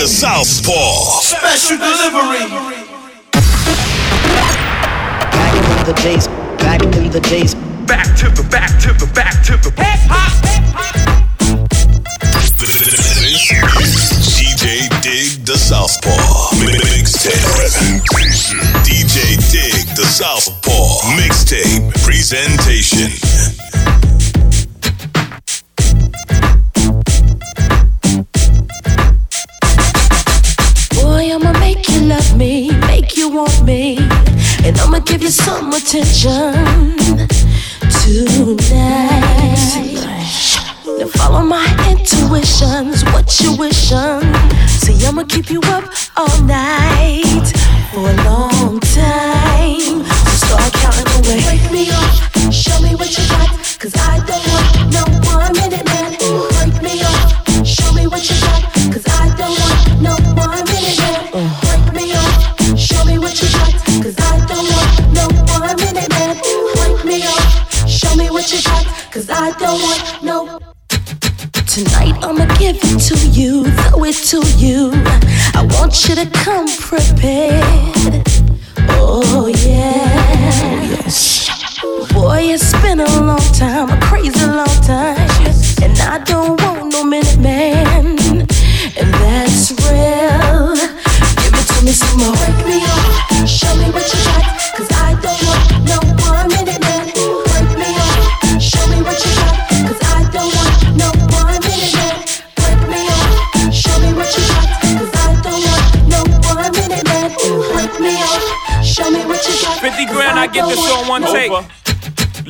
DJ the Southpaw. Special delivery. Back in the days, back in the days. Back to the back to the back to the hip hop. This DJ Dig the Southpaw. Mixtape presentation. DJ Dig the Southpaw. Mixtape presentation. Love me, make you want me, and I'ma give you some attention tonight. Now follow my intuitions, what you wishin'. See, I'ma keep you up all night for a long time. So start counting away. Break me off, show me what you got, cause I don't want no one minute man. I don't want no Tonight I'ma give it to you, throw it to you. I want you to come prepared. Oh yeah. Yes. Boy, it's been a long time, a crazy long time. And I don't want no minute man. And that's real. Give it to me some more. Break me off, show me what you got. Cause I don't want on one no take.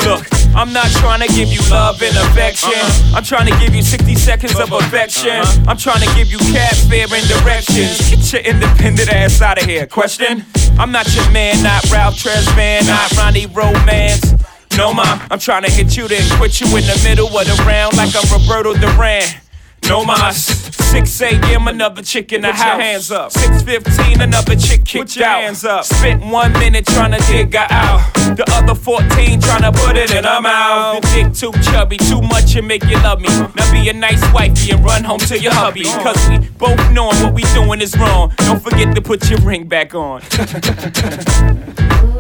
Look, I'm not trying to give you love and affection. Uh-uh. I'm trying to give you 60 seconds of uh-uh. affection. Uh-huh. I'm trying to give you cab fare and directions. Get your independent ass out of here. Question? I'm not your man, not Ralph Tresvant, not Ronnie Romance. No, ma, I'm trying to hit you, then quit you in the middle of the round like I'm Roberto Duran. No mas. 6 a.m. another chick in the house. hands up. 6:15 another chick kicked out. Hands up. Spent one minute trying to dig her out. The other 14 trying to put it in her mouth. The dick too chubby, too much and make you love me. Now be a nice wifey and run home to your hubby. Cause we both knowing what we doing is wrong. Don't forget to put your ring back on.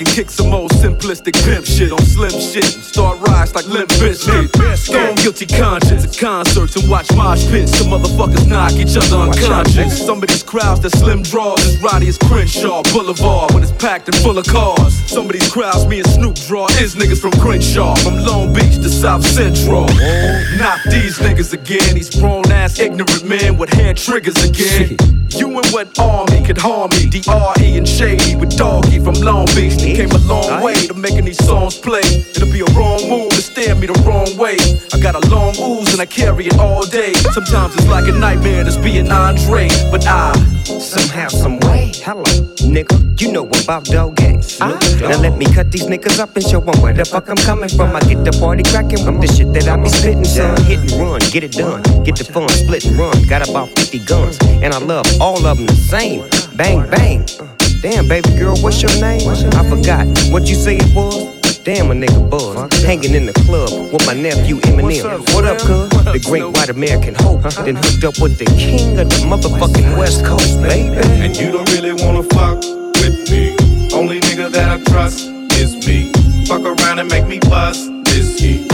and kick some old simplistic pimp shit on slim shit start rise like Limp Bizkit. Stone guilty conscience at concerts and watch mosh pits. Some motherfuckers knock each other unconscious. Some of these crowds that slim draws as rowdy as Crenshaw Boulevard when it's packed and full of cars. Some of these crowds me and Snoop draw is niggas from Crenshaw, from Long Beach to South Central. Not these niggas again, these grown ass ignorant men with hand triggers again. You and what army could harm me? DRE and Shady with Doggy from Long Beach. They came a long way to making these songs play. It'll be a wrong move to stare me the wrong way. I got a long ooze and I carry it all day. Sometimes it's like a nightmare just being Andre, but I Somehow, some way. Hello, nigga. You know about dog games. Now let me cut these niggas up and show 'em where the fuck I'm coming from. I get the party cracking with the shit that I be spitting, son. Hit and run, get it done. Get the fun, split and run. Got about 50 guns, and I love all of them the same. Bang, bang. Damn, baby girl, what's your name? I forgot what you say it was. Damn, a nigga buzz. Hanging in the club with my nephew Eminem. What up, cuz? The great white American hope. Huh? Then hooked up with the king of the motherfucking West Coast, baby. And you don't really wanna fuck with me. Only nigga that I trust is me. Fuck around and make me bust this heat.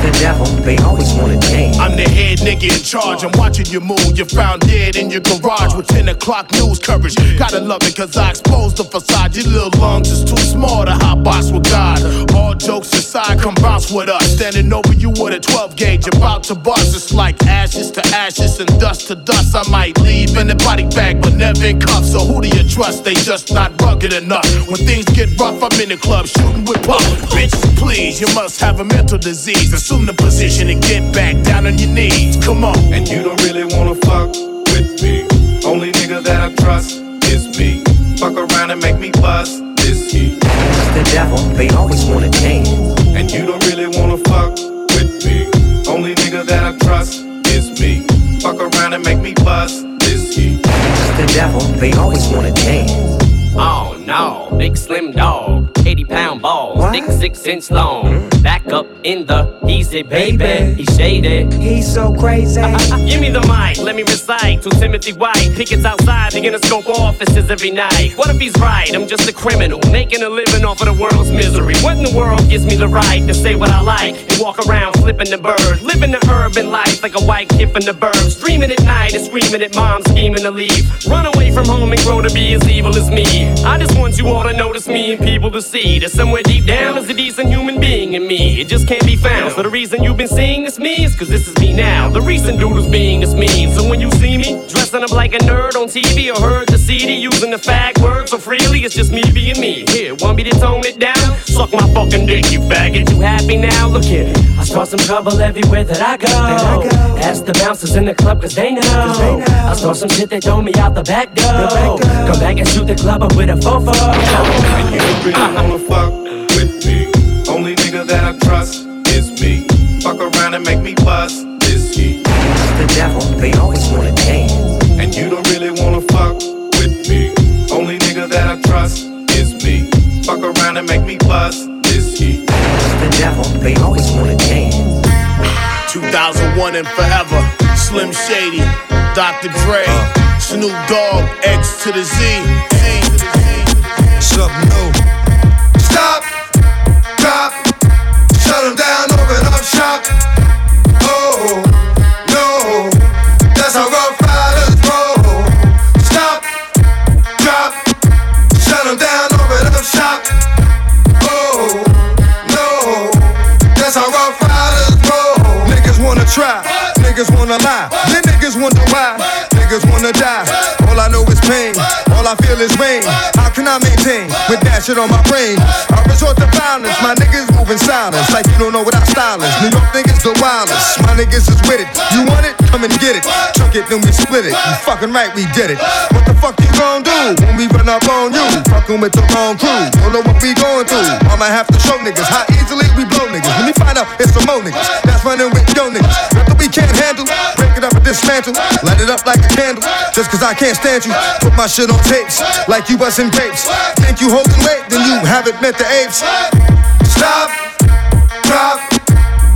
The devil, they always wanna dance. I'm the head nigga in charge. I'm watching you move. You found dead in your garage with 10 o'clock news coverage. Gotta love it, cause I exposed the facade. Your little lungs is too small to hot box with God. All jokes aside, come bounce with us. Standing over you with a 12 gauge, about to bust. It's like ashes to ashes and dust to dust. I might leave in a body bag, but never in cuffs. So who do you trust? They just not rugged enough. When things get rough, I'm in the club shooting with puff. Bitches, please, you must have a mental disease. Assume the position and get back down on your knees. Come on. And you don't really wanna fuck with me. Only nigga that I trust is me. Fuck around and make me bust this heat. The devil, they always wanna dance. And you don't really wanna fuck with me. Only nigga that I trust is me. Fuck around and make me bust this heat. The devil, they always wanna dance. Oh no, big slim dog, 80 pound balls, thick six inch long. Hmm? Back up in the easy, baby. He's shaded. He's so crazy. Give me the mic, let me recite to Timothy White. Pickets outside, the Interscope offices every night. What if he's right? I'm just a criminal, making a living off of the world's misery. What in the world gives me the right to say what I like and walk around flipping the bird? Living the urban life like a white kid from the burbs. Dreaming at night and screaming at mom, scheming to leave. Run away from home and grow to be as evil as me. I just want you all to notice me and people to see that somewhere deep down is a decent human being in me. It just can't be found. So the reason you've been seeing this me is cause this is me now. The reason doodles being this mean. So when you see me dressing up like a nerd on TV or heard the CD using the fag word so freely, it's just me being me. Here, want me to tone it down? Suck my fucking dick, you faggot. You happy now? Look here. I start some trouble everywhere that I go. Ask the bouncers in the club cause they know. I start some shit they throw me out the back door. Come back and shoot the club up with a fofo. And you don't really wanna fuck with me. Only nigga that I trust is me. Fuck around and make me bust this heat. The devil, they always wanna dance. And you don't really wanna fuck with me. Only nigga that I trust is me. Fuck around and make me bust this heat. The devil, they always wanna dance. 2001 and forever. Slim Shady, Dr. Dre, Snoop Dogg, X to the Z. Something new. Stop, drop, shut 'em down, open up shop. Oh, try, niggas wanna lie, then niggas wonder why. Niggas wanna die, all I know is pain, all I feel is rain. How can I maintain with that shit on my brain? I resort to violence, my niggas moving silence, like you don't know what our style is. New York niggas the wildest, my niggas is with it. You want it? Come and get it. Chuck it, then we split it. You fucking right, we did it. What the fuck you gon' do when we run up on you? Fucking with the wrong crew, don't know what we going through. I might have to show niggas how easily we blow niggas. When we find out it's some more niggas that's running with yo niggas. Nothing we can't handle, break it up and dismantle, light it up like a candle. Just cause I can't stand you, put my shit on tapes like you bustin' grapes. Think you holding weight, then you haven't met the apes. Stop, drop,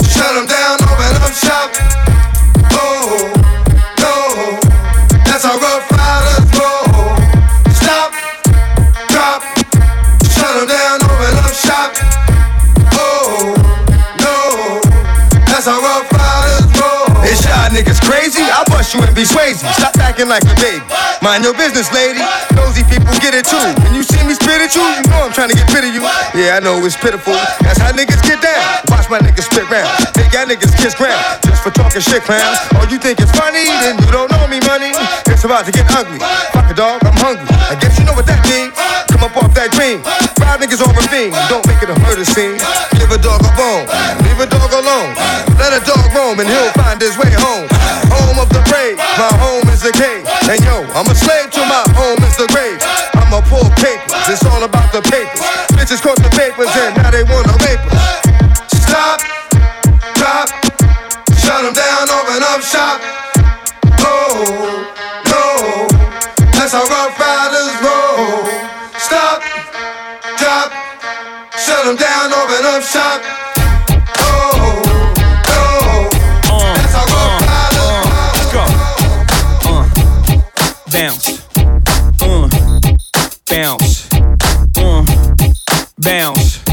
shut 'em down, open up shop. Oh, no, that's how rough riders roll. Stop, drop, shut 'em down, open up shop. Oh, no, that's how rough riders roll. Is y'all niggas crazy? I'll you and be swayzy. Stop acting like a baby. Mind your business, lady. Nosy people get it too. When you see me spit at you, you know I'm trying to get rid of you. Yeah, I know it's pitiful. That's how niggas get down. Watch my niggas spit round. Make y'all niggas kiss ground. For talking shit, clowns. Oh, you think it's funny? Then you don't know me, money. It's about to get ugly. Fuck a dog, I'm hungry. I guess you know what that means. Come up off that green. Five niggas on ravine. Don't make it a murder scene. Give a dog a bone. Leave a dog alone. Let a dog roam and he'll find his way home. Home of the brave. My home is the cave. And yo, I'm a slave to my home is the grave. I'm a poor papers. It's all about the papers. Bitches caught the papers and now they wanna rape us. Open up shop. Oh, no, that's how rough riders roll. Stop, drop, shut 'em down, open up shop. Oh, no, that's how rough riders roll. bounce, uh, bounce, uh, bounce, uh,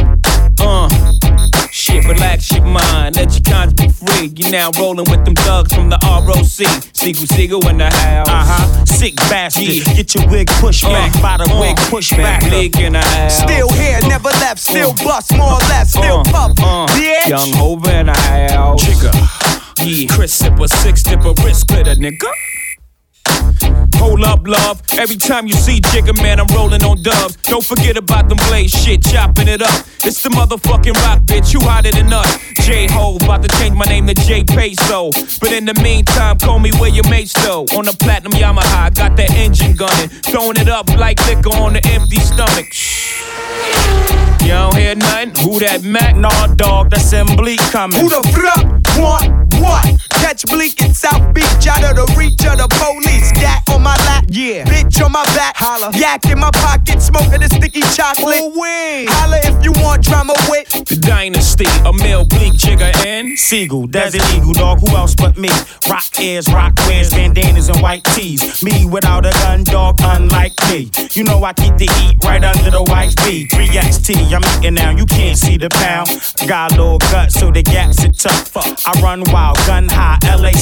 shit, relax your mind, let your conscience be free. You now rolling with them thugs from the ROC. Sigel, Sigel in the house. Uh huh. Sick bastard. Yeah. Get your wig pushed back by the wig push back. Big in the house. Still here, never left, still bust, more or less, still Uh, puff. uh, Bitch. Young Hova in the house. Trigger. Yeah. Chris sipper, six dip a wrist splitter, nigga. Hold up, love. Every time you see Jigga, man, I'm rolling on dubs. Don't forget about them blade shit, chopping it up. It's the motherfucking rock, bitch. You hotter than us. J Ho, about to change my name to J Peso. But in the meantime, call me where your mates though. On the platinum Yamaha, got that engine gunning. Throwing it up like liquor on the empty stomach. Shh. You don't hear nothing? Who that Mac? Nah, dog, that's in Bleek coming. Who the fuck want what? Catch Bleek in South Beach, out of the reach of the police. Gat on my lap, Yeah. Bitch on my back, Holla. Yak in my pocket, smoking a sticky chocolate. Ooh, wee. Holla if you want drama with. The Dynasty, a male Bleek Jigga and Sigel, Desert Eagle, dog, who else but me? Rock ears, rock wears, bandanas and white tees. Me without a gun, dog, unlike me. You know I keep the heat right under the white V. 3XT, I'm eating now, you can't see the pound. Got a little gut, so the gaps are tough. I run wild, gun high, LA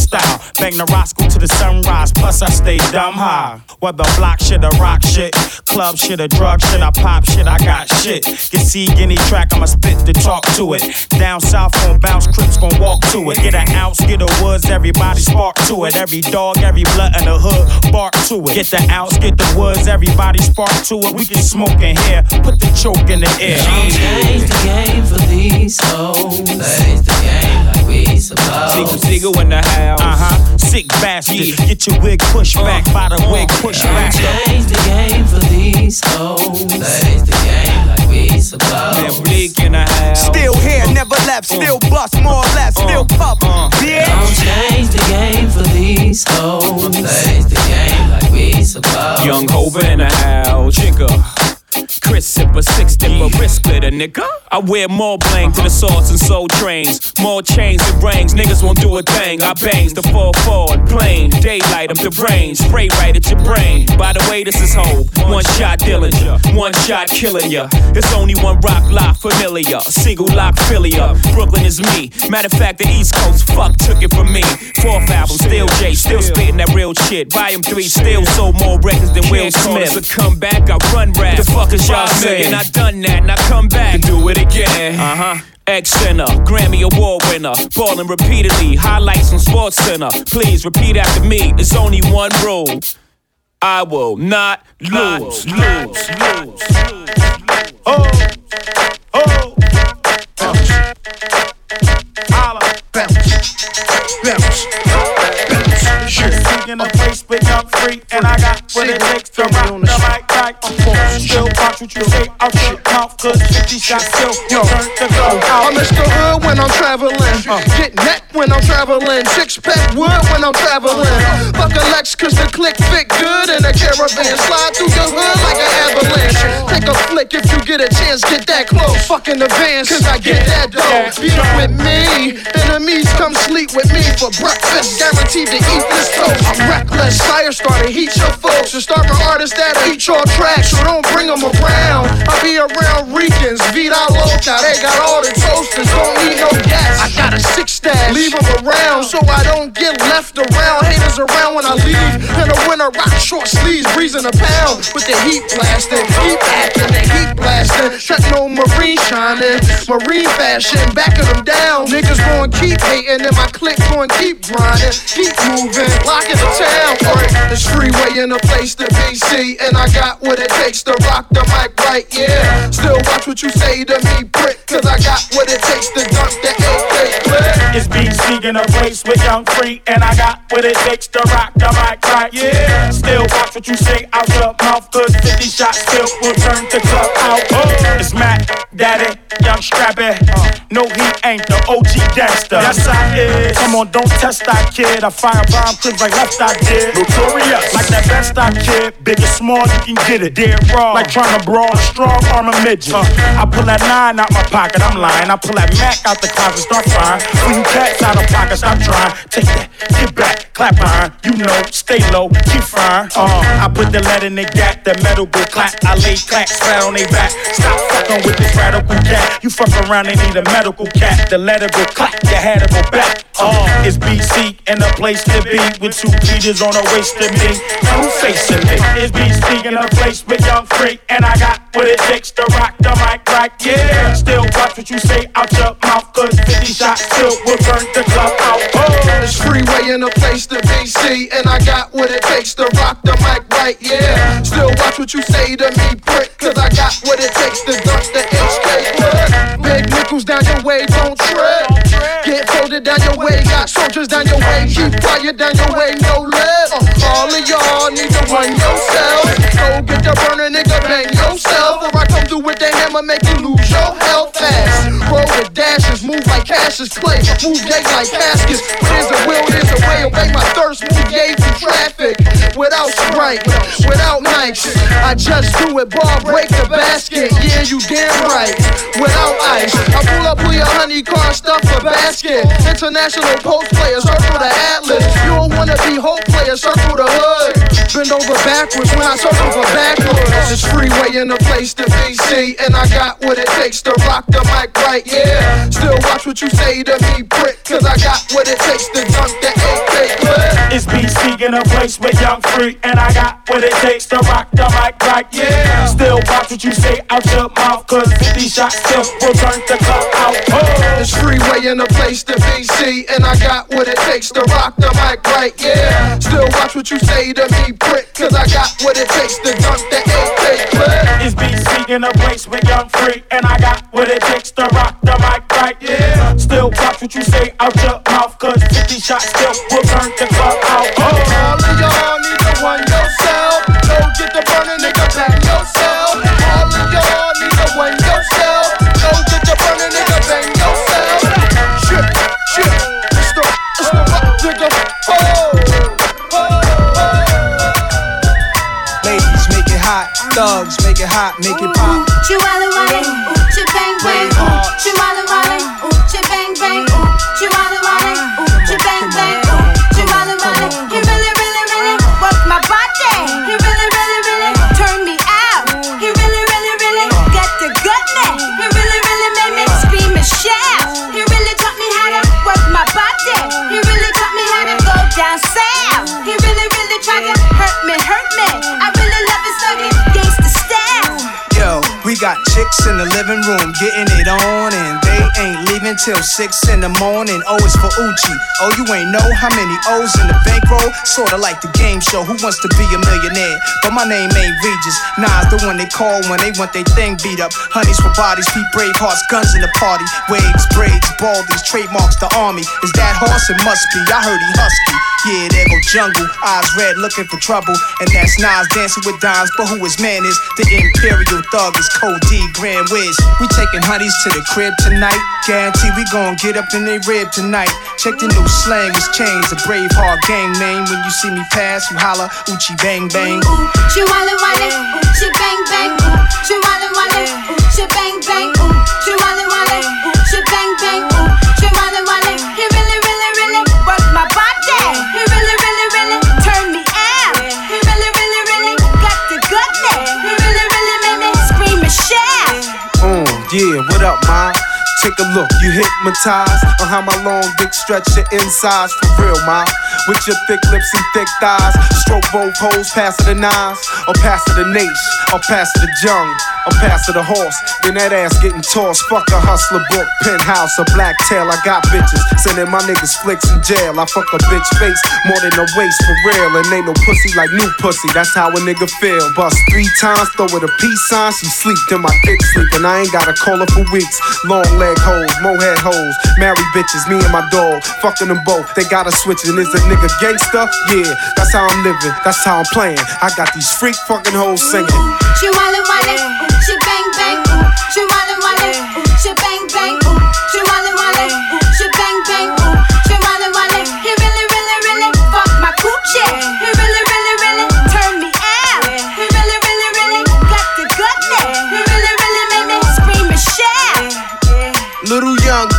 style. Bang the Roscoe to the sunrise, plus I stay dumb high. Whether block shit or rock shit, club shit or drug shit, I pop shit, I got shit. Get see any track, I'ma spit to talk to it. Down south gon' bounce, crips gon' walk to it. Get an ounce, get a woods, everybody spark to it. Every dog, every blood in the hood, bark to it. Get the ounce, get the woods, everybody spark to it. We can smoke in here, put the choke in the air. Change the game for these hoes. Plays the game like we supposed. Sigel, Sigel in the house. Uh huh. Sick bastard. Get your wig pushed back by the wig push back. Change the game for these hoes. Plays the game like we supposed. Man, Bleek in the house. Still here, never left, uh. still bust, more or less, uh. still puff. Uh. Don't change the game for these hoes. Plays the game like we supposed. Young Hova in the house. Jigga. Chris sipper, six dipper, wrist splitter, nigga. I wear more bling to the sauce and soul trains. More chains and rings, niggas won't do a thing. I bangs the 4 4 plain. Daylight, I'm the brain. Spray right at your brain. By the way, this is Hope. One shot Dillinger, one shot killing ya. It's only one rock lock familiar. Single lock Philia. Brooklyn is me. Matter of fact, the East Coast fuck took it from me. Fourth album, still J, still spitting that real shit. Volume 3, still sold more records than Will Smith. A comeback, I run rap. The fuck is y'all saying? I done that, and I come back and do it again. Uh huh. X Center, Grammy Award winner, ballin' repeatedly, highlights on Sports Center. Please repeat after me. There's only one rule. I will not lose, lose, lose, lose. Oh, oh. Bounce, bounce, bounce. Sure. in a place but young free, and I got what it takes to rock the mic like I'm forced. Still watch what you say out your mouth, cause 50 shots still Yo, turn the glow I'm Mr. Hood when I'm traveling. Uh. Get neck when I'm traveling. Six pack wood when I'm traveling. Fuck a Lex cause the click fit good in a caravan. Slide through your hood like an avalanche. Take a flick if you get a chance. Get that close. Fuck in advance cause I get that dough. Be with me. Enemies come sleep with me for breakfast. Guaranteed to eat this toast. I'm reckless. Fire starter. Heat your folks. And start my artists that your tracks. So don't bring them around. I be around Ricans. Vida Loca. They got all the toasters. Don't need no gas. I got a six stash. Leave them around so I don't get left around. Haters around when I leave. In the winter, rock short sleeves. Breezing a pound with the heat blasting. Heat acting. The heat blasting. Techno marine shining. Marine fashion. Backing them down. Niggas going keep hating. And my clique going keep grinding. Keep moving. Locking the town. Right. This freeway in a place to be. See, and I got what it takes to rock the mic right. Yeah. Still watch what you say to me, prick. Cause I got what it takes to dump the clip. It's BC in a place with young free, and I got what it takes to rock the mic right. Yeah, still watch what you say out your mouth, cause 50 shots still will turn the club out. Oh, it's Mac, Daddy, Young Scrappy. No, he ain't the OG gangster. Yes, I is. Come on, don't test that kid. I fire bomb clips like left I did. Notorious. Like that best I kid. Big or small, you can get it. Dead wrong. Like trying to brawl a strong arm a midget. Uh, I pull that nine out my pocket, I'm lying. I pull that Mac out the closet, start firing. When you cats out of pocket, stop trying. Take that, get back, clap iron. You know, stay low, keep firing. Uh, I put the lead in the gap, the metal go clap. I lay clacks flat on they back. Stop fucking with this radical cat. You fuck around they need a medical cat. The letter go clap, you had to go back. Oh, it's BC and a place to be with two Peters on a waist of me. Two facing me. It's BC in a place with young freak, and I got what it takes to rock the mic right. Yeah, still watch what you say out your mouth, cause 50 shots still will burn the club out. Oh, it's freeway in a place to BC, and I got what it takes to rock the mic right. Yeah, still watch what you say to me, prick, cause I got what it takes to dunk the HK. Big nickels down your way, don't trip. Get folded down your way, got soldiers down your way, keep fire down your way, no less. Uh, all of y'all need to run yourself. Go get the burner, nigga, bang yourself. Hammer, make you lose your health fast. Roll with dashes, move like Cassius play, move gay like caskets. There's a will, there's a way, obey my thirst, move gay through traffic. Without Sprite, without nights, I just do it, ball, break the basket. Yeah, you damn right. Without ice, I pull up with your honey car, stuff a basket. International post players, circle the atlas. You don't wanna be hope players, circle the hood. Bend over backwards when I circle for backwards. It's freeway in the place to be see, and I got what it takes to rock the mic right. Yeah, still watch what you say to me, prick, cause I got what it takes to dunk the AK clip. It's BC in a place with young freak, and I got what it takes to rock the mic right. Yeah, still watch what you say out your mouth, cause 50 shots still will turn the club out. Oh. It's freeway in a place to be see, and I got what it takes to rock the mic right. Yeah, still watch what you say to me, prick, cause I got what it takes to dunk the AK clip. It's BC in a place with young free, and I got what it takes to rock the mic right. Yeah, still watch what you say out your mouth, cause 50 shots still will turn the club out. Oh. All of y'all need to run yourself. Go get the burner, nigga, bang yourself. Thugs, make it hot, make it pop. Chihuahua wale, ooh, chi bang bang, ooh, chihuahua wale, ooh, bang bang, ooh, chihuahua wale, ooh, bang bang, chihuahua wale. He really, really, really work my body. He really, really, really turn me out. He really, really, really got the goodness. He really, really made me scream and shout. He really taught me how to work my body. He really taught me how to go down south. Got chicks in the living room getting it on, and they ain't leaving till six in the morning. Oh, it's for Uchi. Oh, you ain't know how many O's in the bankroll? Sorta like the game show. Who wants to be a millionaire? But my name ain't Regis. Nah, the one they call when they want their thing beat up. Honeys for bodies, beat brave hearts, guns in the party. Waves, braids, baldies, trademarks, the army. Is that horse? It must be. I heard he husky. Yeah, there go jungle. Eyes red, looking for trouble. And that's Nas dancing with dimes. But who his man is? The Imperial Thug is Code D, Grand Wiz. We taking honeys to the crib tonight. Guarantee we gon' get up in they rib tonight. Check the new slang, it's changed. A brave heart gang name. When you see me pass, you holla, Uchi bang bang. Chihuahua wale, ooh, chi bang bang, chihuahua wale, ooh, chi bang bang, chihuahua wale, ooh, chi bang bang, what up, ma? Take a look, you hypnotized on how my long dick stretch your insides for real, ma. With your thick lips and thick thighs, stroke both holes, pass it the nines, or pass it the nation, or pass it the jung, or pass it the horse. Then that ass getting tossed. Fuck a hustler book, penthouse, a black tail. I got bitches sending my niggas flicks in jail. I fuck a bitch face more than a waist for real, and ain't no pussy like new pussy. That's how a nigga feel. Bust three times, throw it a peace sign. She sleep, then my dick sleep, and I ain't gotta call her for weeks. Long leg hoes, mohead hoes, married bitches, me and my dog, fucking them both. They gotta switch, and is a nigga gangster? Yeah, that's how I'm living, that's how I'm playing. I got these freak fucking hoes singing. Chihuahua wale, ooh, she bang bang, chihuahua wale, ooh, chi bang bang, ooh, chihuahua wale,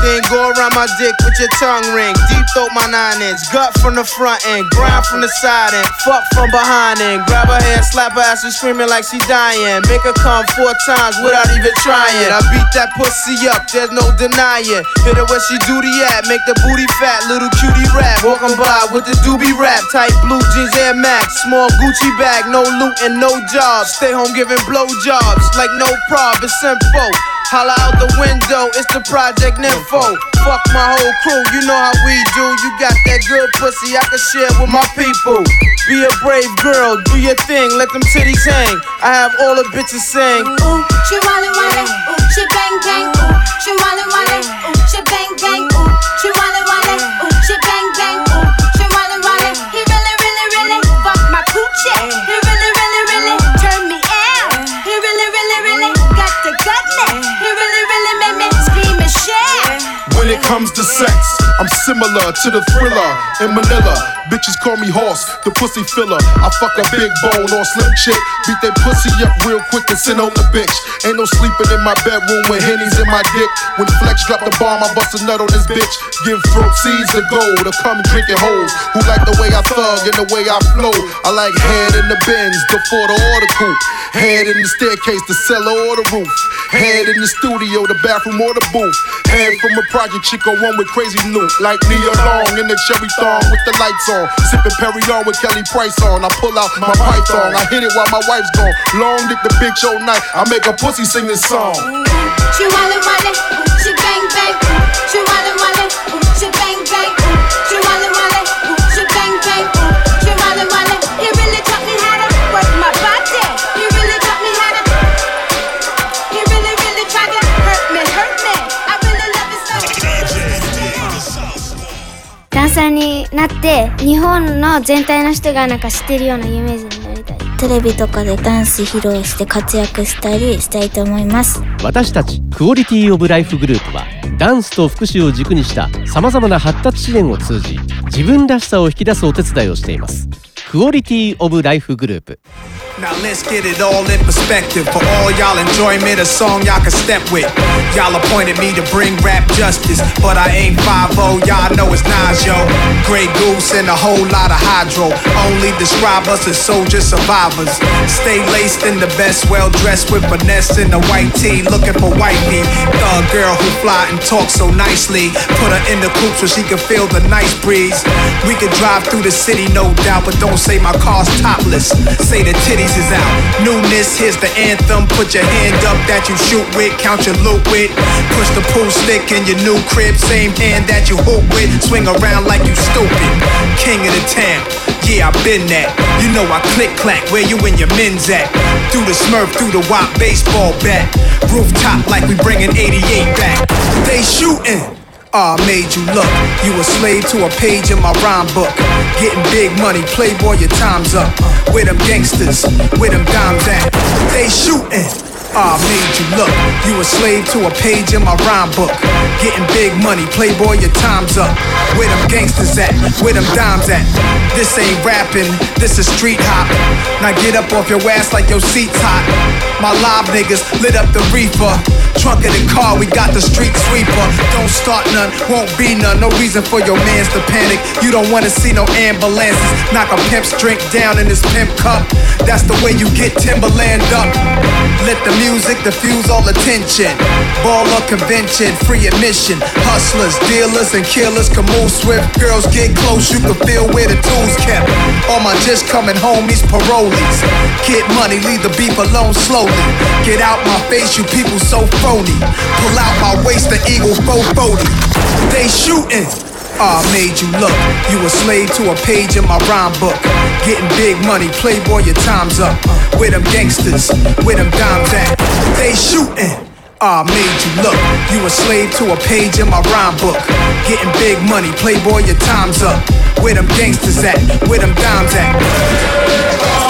thing go around my dick with your tongue ring. Deep throat my nine inch. Gut from the front end. Grind from the side end. Fuck from behind end. Grab her hand, slap her ass and screaming like she dying. Make her come four times without even trying. I beat that pussy up, there's no denying. Hit her where she do duty at. Make the booty fat. Little cutie rap. Walking by with the doobie rap. Tight blue jeans, Air Max. Small Gucci bag. No loot and no job. Stay home giving blow jobs. Like no prob. It's simple. Holla out the window, it's the Project Nympho. Fuck my whole crew, you know how we do. You got that good pussy I can share with my people. Be a brave girl, do your thing, let them titties hang. I have all the bitches sing. Ooh, she wallin' wallin', ooh, she bang bang, ooh, she wallin' wallin', ooh, she bang bang, ooh, she wallin' wallin', ooh, comes to sex, I'm similar to the thriller in Manila. Bitches call me horse, the pussy filler. I fuck a big bone or slim chick. Beat that pussy up real quick and send on the bitch. Ain't no sleeping in my bedroom with hennies in my dick. When Flex drop the bomb, I bust a nut on this bitch. Give throat seeds of gold to come drinking hoes. Who like the way I thug and the way I flow. I like head in the bins, the Ford or the coupe. Head in the staircase, the cellar or the roof. Head in the studio, the bathroom or the booth. Head from a project chick or one with crazy loot. Like Nia Long in the cherry thong with the lights on. Sipping Perignon with Kelly Price on. I pull out my python. I hit it while my wife's gone. Long dick the bitch all night. I make a pussy sing this song. She wallin' wallin', ダンサーになって日本の全体の人がなんか知ってるような有名人になりたい。テレビとかでダンス披露して活躍したりしたいと思います。私たちクオリティオブライフグループはダンスと福祉を軸にしたさまざまな発達支援を通じ自分らしさを引き出すお手伝いをしていますクオリティオブライフグループ Now let's get it all in perspective. For all y'all enjoyment, a song y'all can step with. Y'all appointed me to bring rap justice, but I ain't 5 y'all know it's Nas, yo. Grey Goose and a whole lot of hydro. Only describe us as soldier survivors. Stay laced in the best, well dressed with finesse in the white tee, looking for wifey. Thug girl who fly and talk so nicely. Put her in the coupe so she can feel the nice breeze. We could drive through the city, no doubt, but don't say my car's topless. Say the titties is out. Newness, here's the anthem. Put your hand up that you shoot with, count your loot with. Push the pool stick in your new crib, same hand that you hoop with. Swing around like you stupid. King of the town. Yeah, I been that. You know I click clack where you and your men's at. Through the smurf, through the wop baseball bat. Rooftop like we bringing 88 back. They shooting. Ah, made you look. You a slave to a page in my rhyme book. Getting big money, playboy, your time's up. Where them gangsters, where them dimes at? They shooting. Ah, made you look. You a slave to a page in my rhyme book. Getting big money, playboy, your time's up. Where them gangsters at? Where them dimes at? This ain't rapping, this is street hop. Now get up off your ass like your seat's hot. My live niggas lit up the reefer. Trunk of the car, we got the street sweeper. Don't start none, won't be none. No reason for your mans to panic. You don't wanna see no ambulances. Knock a pimp's drink down in his pimp cup. That's the way you get Timberland up. Let the music diffuse all attention. Baller convention, free admission. Hustlers, dealers, and killers can move swift. Girls get close, you can feel where the tools kept. All my just coming homies, parolees. Get money, leave the beef alone slowly. Get out my face, you people so phony. Pull out my waist, the eagle 440. They shooting. Ah, made you look. You a slave to a page in my rhyme book. Getting big money, playboy, your time's up. Where them gangsters, where them dimes at? They shooting. Ah, made you look. You a slave to a page in my rhyme book. Getting big money, playboy, your time's up. Where them gangsters at? Where them dimes at?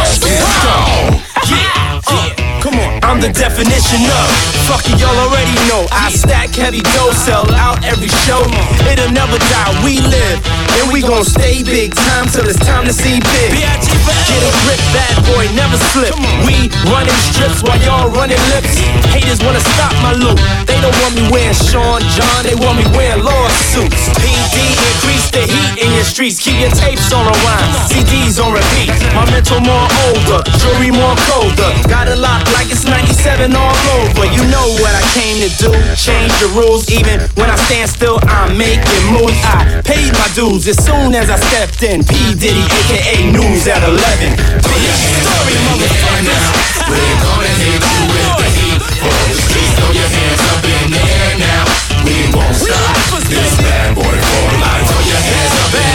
definition of fucking y'all already know. I stack heavy dough, sell out every show. It'll never die, we live. And we gon' stay big time till it's time to see big. Get a grip, bad boy, never slip. We running strips while y'all running lips. Haters wanna stop my loot. They don't want me wearing Sean John, they want me wearing lawsuits. PD, increase the heat in your streets. Keep your tapes on rewind, CDs on repeat. My mental more older, jewelry more colder. Got a lock like it's 97 all over. You know what I came to do. Change the rules, even when I stand still, I'm making moves. I paid my dues as soon as I stepped in. P. Diddy, aka News at 11. Big story, motherfuckers. We're gonna hit you with the heat. Throw your hands up in the air now. We won't stop. This bad boy for life. Throw your hands up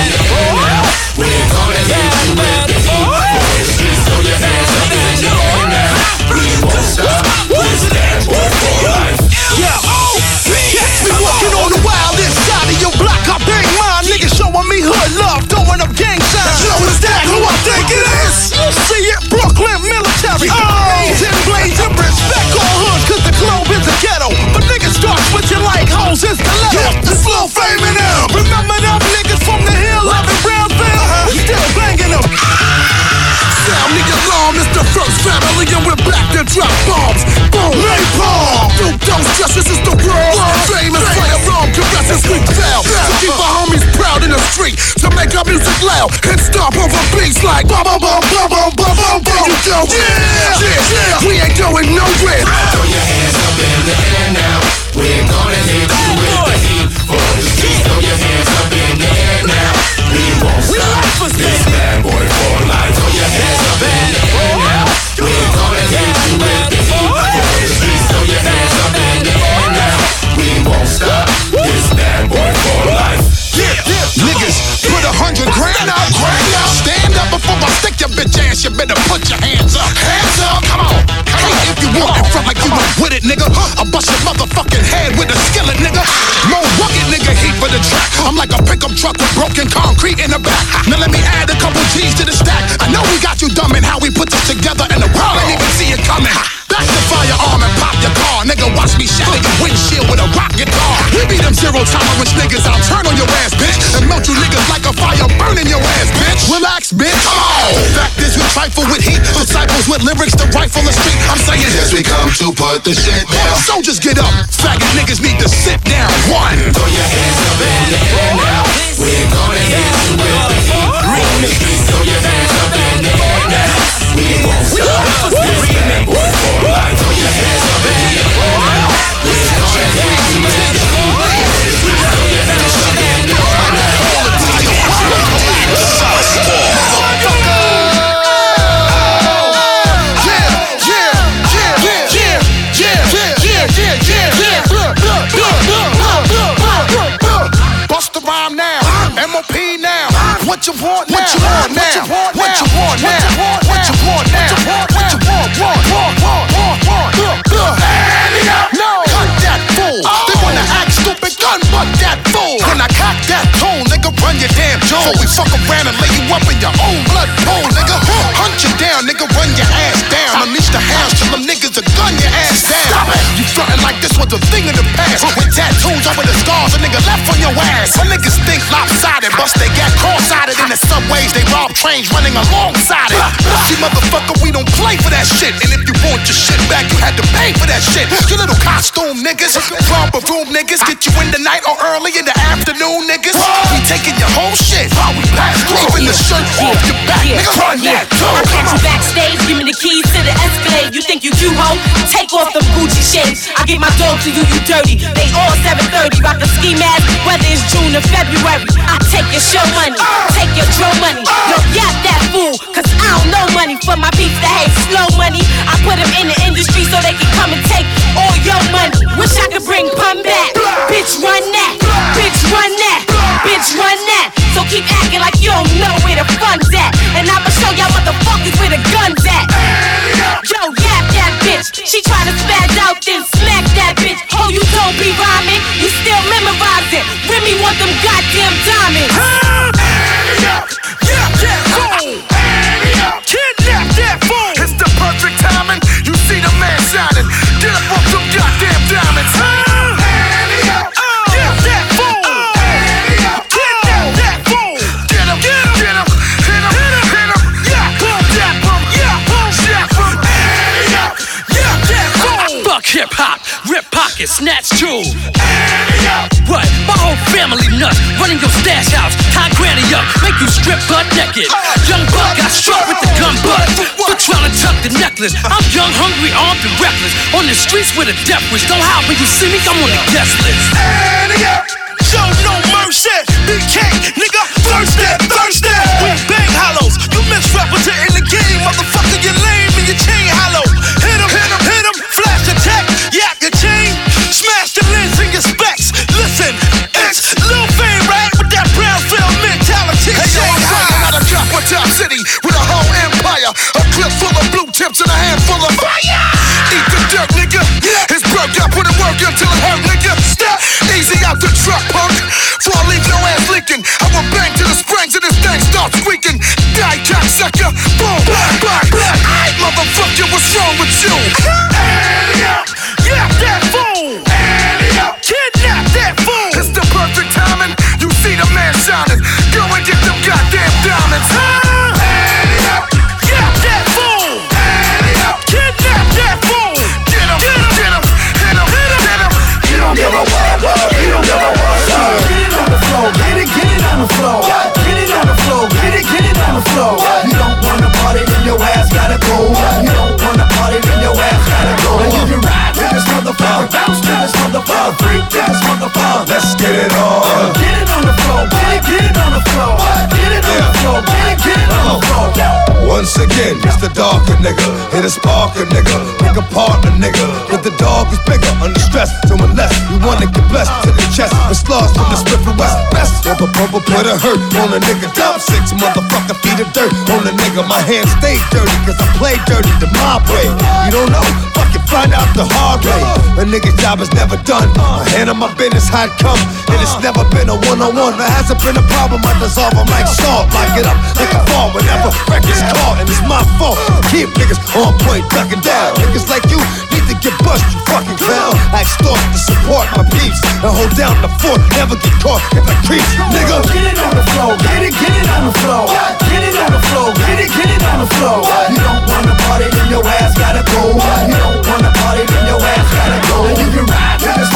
showing love, throwing up gang signs. Yo, is that who I think it is? You see it, Brooklyn military. Oh, and blades and respect all hoods, cause the globe is a ghetto. But niggas start switching like hoes is the letter. Yeah, the slow fame in them. Remember them niggas from the hill up in Brownsville? Uh-huh. We still banging them. Sound the alarm, first family, and we're back to drop bombs. Boom, napalm. Duke, don't stress, this is the world. Famous firearm caresses we fail. To keep our homies proud in the street, to make our music loud and stomp over beats like bum bum bum bum bum bum bum. There you go. Yeah, yeah, yeah. We ain't going nowhere. Ah. Throw your hands up in the air now. We're gonna hit you with the heat. For the streets, throw your hands up in the air now. We won't stop. This bad boy for life. Throw your hands up in the air you I better put your hands up. Hands up, come on. Come on. If you want it from like you went with it, nigga. I'll bust your motherfucking head with a skillet, nigga. No for the track. I'm like a pickup truck with broken concrete in the back. Now let me add a couple G's to the stack. I know we got you dumb and how we put this together and the world ain't even see it coming. Back the firearm and pop your car. Nigga, watch me shatter your windshield with a rock guitar. We be them zero tolerance niggas. I'll turn on your ass, bitch. And melt you niggas like a fire burning your ass, bitch. Relax, bitch. Fact is, we trifle with heat. Disciples with lyrics to rifle the street. I'm saying Yes, we come to put the shit down. Soldiers get up. Faggot niggas need to sit down. One. Throw your hands up in the air now. We're gonna hit you with the heat. Throw your hands What you want now? What you want now? What you want now? What you want? What you want? What you want? What you want? What you want? What you want? Good. Good. No. Cut that fool. They wanna act stupid, gun butt that nigga, run your damn jaw. So we fuck around and lay you up in your own blood pool, nigga. Hunt you down, nigga, run your ass down. Unleash the house till them niggas are gun your ass down. Stop it. You frontin' like this was a thing in the past. With tattoos over the scars, a nigga left on your ass. Some niggas think lopsided, bust they got cross-sided in the subways. They rob trains running alongside it. See, motherfucker, we don't play for that shit. And if you want your shit back, you had to pay for that shit. You little costume niggas, romper room niggas, get you in the night or early in the afternoon niggas. We taking your whole shit. While We pass through in the shirt off your back, nigga. Run that I catch you backstage, give me the keys to the Escalade. You think you cute, ho? Take off them Gucci shades. I get my dog to you, you dirty. They all 730, rock a ski mask, whether it's June or February. I take your show money, uh. take your drum money. Uh. Yo, yap that fool, cause I don't know money for my peeps that hate slow money. I put them in the industry so they can come and take all your money. Wish I could bring pun back. Bitch, run that. Bitch, run that. Bitch, run that. So keep acting like you don't know where the fun's at. And I'ma show y'all motherfuckers where the gun's at. Yo, yap that bitch. She try to spaz out, then smack that bitch. Oh, you don't be rhyming. You still memorizing. Remy want them goddamn diamonds. Kidnap that fool. It's the perfect timing. You see the man shining. Pocket, snatch jewels. What? My whole family nuts. Running your stash house, tie granny up, make you strip butt naked. Young buck got struck with the gun butt for trying to tuck the necklace. I'm young, hungry, armed, and reckless. On the streets with a death wish. Don't howl when you see me, I'm on the guest list. Show no mercy. BK, nigga, thirsty, thirsty. We bang hollows. You misrepresenting the game, motherfucker. You lame and your chain hollow. Hit him, hit him, clip full of blue tips and a handful of fire. Eat the dirt, nigga. It's broke up, put it work until it hurt, nigga. Step easy out the truck, punk. Before I leave your ass leaking, I will bang to the springs and this thing starts squeaking. Die, cocksucker. Boom, black, black, black. Aight, motherfucker, what's wrong with you? Yeah, that fool. Kidnap that fool. It's the perfect timing. You see the man shining. Go and get don't wanna party, then your ass gotta go. Ride this motherfucker, bounce to this motherfucker, freak to this motherfucker. Let's get it on. Get it on the floor, get it, get it on the floor. Get it on the floor, get it, get it on the floor. Once again, it's the darker nigga. Hit a sparker nigga. Pick apart a nigga. But the dog is bigger. Under stress, to unless you wanna get blessed to the chest. It's lost from the and West. Best rubber bubble put a hurt on a nigga. Dump six motherfucker feet of dirt on a nigga. My hands stay dirty cause I play dirty the mob way. You don't know? Fucking find out the hard way. A nigga's job is never done. I handle my business how it come. And it's never been a one on one. There hasn't been a problem. I dissolve them like salt. Lock it up like a fall whenever records call. And it's my fault. Keep niggas on point, ducking down. Niggas like you need to get bust, you fucking clown. I extort to support my peeps and hold down the fort. Never get caught if I creeps, nigga. Get it on the floor, get it, get it on the floor. Get it on the floor, get it, get it on the floor. You don't wanna party, then your ass gotta go. You don't wanna party, then your ass gotta go. And you can ride to motherfucker,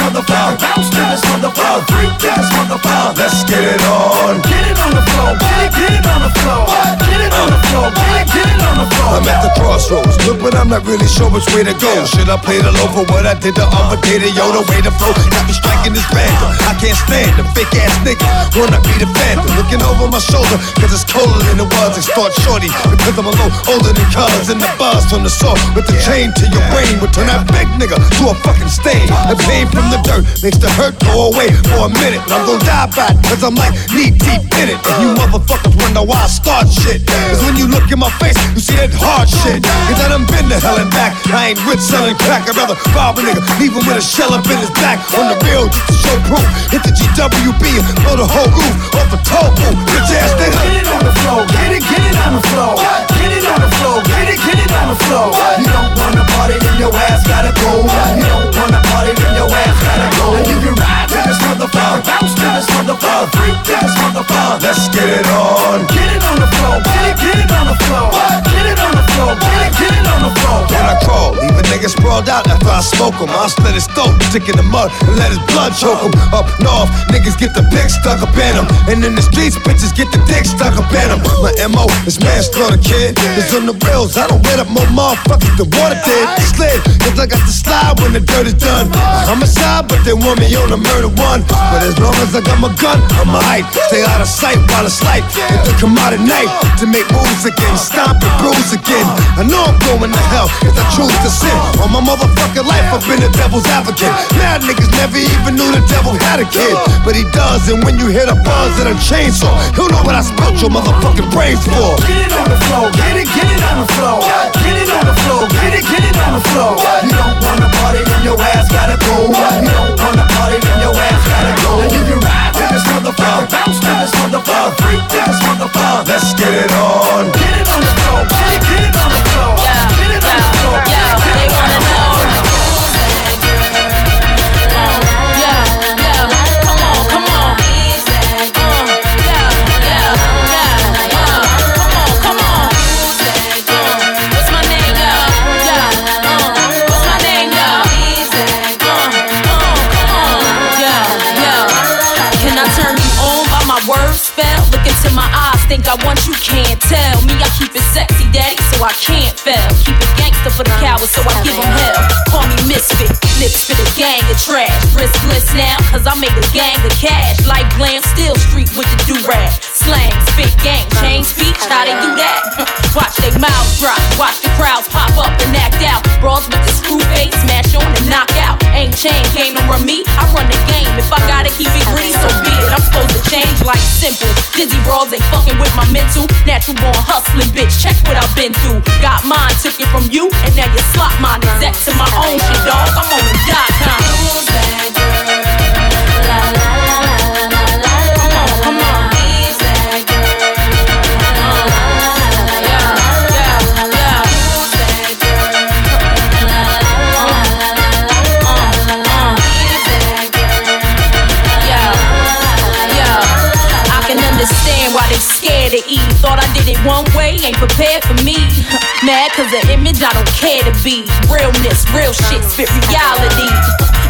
bounce to this motherfucker, freak to this motherfucker. Let's get it on. Get it on the floor, get it, get it on the floor. Get it on the floor, get it, get it on the floor. I'm at the crossroads, look, but I'm not really sure which way to go. Should I play the low for what I did the other day? The yo, the way to flow, got me striking this random. I can't stand the fake ass nigga. Wanna be the phantom, looking over my shoulder, cause it's colder than it was. Start shorty, because I'm a little older than colors. And the buzz from the saw with the chain to your brain would turn that big nigga to a fucking stain. The pain from the dirt makes the hurt go away for a minute. But I'm gonna die by cause I'm like knee deep in it. And you motherfuckers wonder why I start shit. Cause when you look in my face, you see that hard shit. Cause I done been to hell and back. I ain't rich selling crack. I'd rather rob a nigga, leave him with a shell up in his back. On the real, just to show proof. Hit the GWB and blow the whole roof off the toe booth. Bitch ass nigga. Get it on the floor, get it, get it on the floor. Get it on the floor, get it, get it on the floor. You don't wanna party, then your ass gotta go. You don't wanna party, then your ass gotta go. And you can ride this motherfucker, bounce to this motherfucker, freak to this motherfucker. Let's get it on. Get it on the floor, get it, get it on the floor. Get it on the floor, get it, get it on the floor. When I crawl, leave a nigga sprawled out after I smoke him. I'll split his throat, stick in the mud, and let his blood choke him. Up north, niggas get the pick stuck up in him. And in the streets, bitches get the dick stuck up in him. My MO is manslaughter, kid. Cause on the rails, I don't wet up more motherfuckers than water did. Slid, cause I got the slide when the dirt is done. I'm a side, but they want me on a murder But as long as I got my gun, I'm a hype. Stay out of sight while it's light. If they come out at night to make moves again, stomp and bruise again. I know I'm going to hell if I choose to sin. All my motherfucking life, I've been a devil's advocate. Mad niggas never even knew the devil had a kid. But he does, and when you hear the buzz of a chainsaw, he'll know what I spelt your motherfucking brains for. Get it on the floor, get it, get it on the floor. Get it on the floor, get it, get it on the floor. You don't wanna party, then your ass gotta go. You don't wanna party, then your ass gotta go. And you can ride to this motherfucker, bounce to this motherfucker, freak to this motherfucker. Let's get it on. Get it on the floor, get it, get it on the floor. Get it on the floor, get into my eyes, think I want you, can't tell. Me, I keep it sexy, daddy, so I can't fail. Keep it gangster for the cowards, so I give them hell. Call me misfit, lips for the gang of trash. Riskless now, cause I make a gang of cash. Like glam, still street with the do-rag. Slang, spit, gang, change speech, how they do that? Watch they mouths drop, watch the crowds pop up and act out. Brawls with the screw face, smash on and knock out. Ain't chain, game don't run me, I run the game. If I gotta keep it gritty, so be it. I'm supposed to change like simple. Dizzy brawls ain't fucking with my mental. Natural born hustling, bitch. Check what I've been through. Got mine, took it from you, and now you slot mine. Exec to my own shit, dog. I'm on the dot com. Thought I did it one way, ain't prepared for me. Mad cause the image I don't care to be. Realness, real shit, spit reality.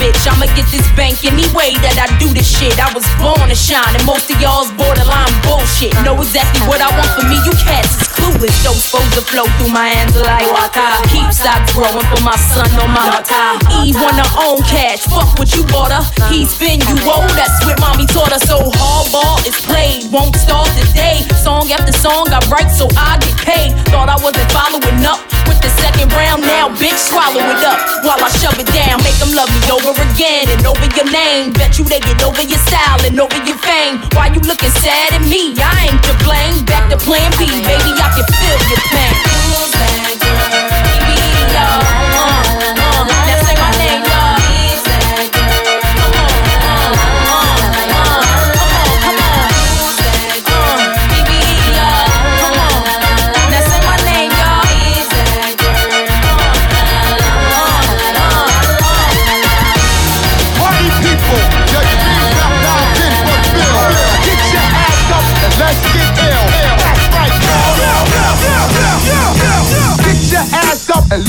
bitch. I'ma get this bank any way that I do this shit. I was born to shine, and most of y'all's borderline bullshit. Know exactly what I want for me, you cats is clueless. Those supposed to flow through my hands like water. Keep stock growing for my son on my water. Eve wanna own cash, fuck what you bought her. He's been you old, that's what mommy taught her. So hardball is played, won't start today. Song after song I write so I get paid. Thought I wasn't following up with the second round, now bitch swallow it up while I shove it down. Make them love me over again and over your name. Bet you they get over your style and over your fame. Why you looking sad at me? I ain't to blame. Back to plan B, baby, I can feel your pain. Baby, y'all, uh, uh,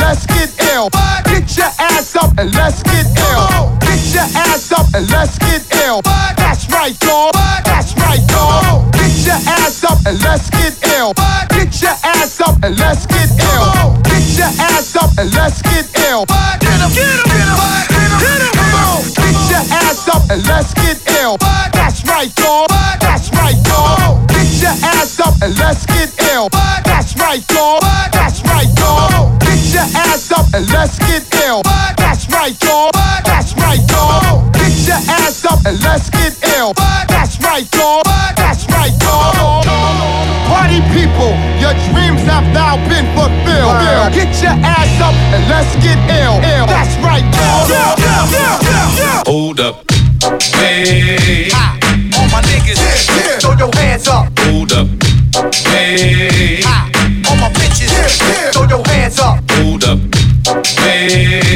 let's get ill. Get your ass up and let's get ill. Get your ass up and let's get ill. That's right, y'all. That's right, y'all. Get your ass up and let's get ill. Get your ass up and let's get ill. Your ass up and let's get ill. Ill. That's right, y'all. Hold up. Hey. All my niggas, throw your hands up. Hold up. Hey. All my bitches, throw your hands up. Hold up. Hey.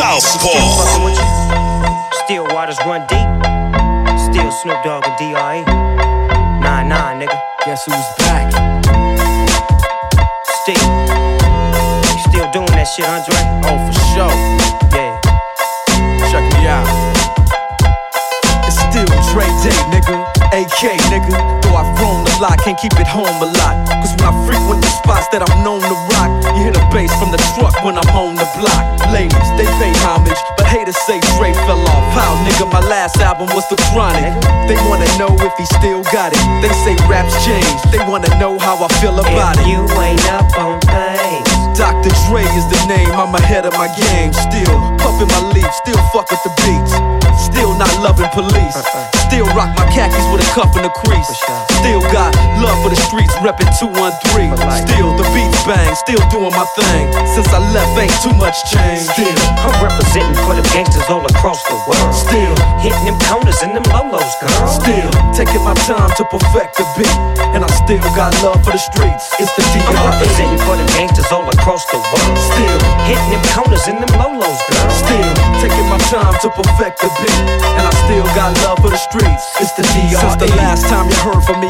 Southpaw. Still waters run deep. Still Snoop Dogg and D.R.E. Nah, nah, nigga. Guess who's back? Still. Still doing that shit, Andre? Oh, for sure. Yeah. Check me out. It's still Dre Day, nigga. AK, nigga. Though I've grown a lot, can't keep it home a lot. Cause when I frequent the spots that I'm known to rock, you hear the bass from the truck when I'm on the block. Ladies, they pay homage, but haters say Dre fell off. How, nigga, my last album was The Chronic. They wanna know if he still got it. They say raps changed. They wanna know how I feel about If it. you ain't up on things. Dr. Dre is the name, I'm ahead of my game. Still puffin' my leaf, still fuck with the beats. Still not loving police. Uh-uh. Still rock my khakis with a cuff and a crease. Still got love for the streets, reppin' 213. Still the beats bang, still doing my thing. Since I left, ain't too much change. Still, I'm representing for the gangsters all across the world. Still hitting them corners and them lolos, girl. Still taking my time to perfect the beat. And I still got love for the streets. It's the I'm representing for the gangsters all across the world. Still hitting them corners and them lolos, girl. Still taking my time to perfect the beat. And I still got love for the streets. It's the D.R.E. Since the last time you heard from me,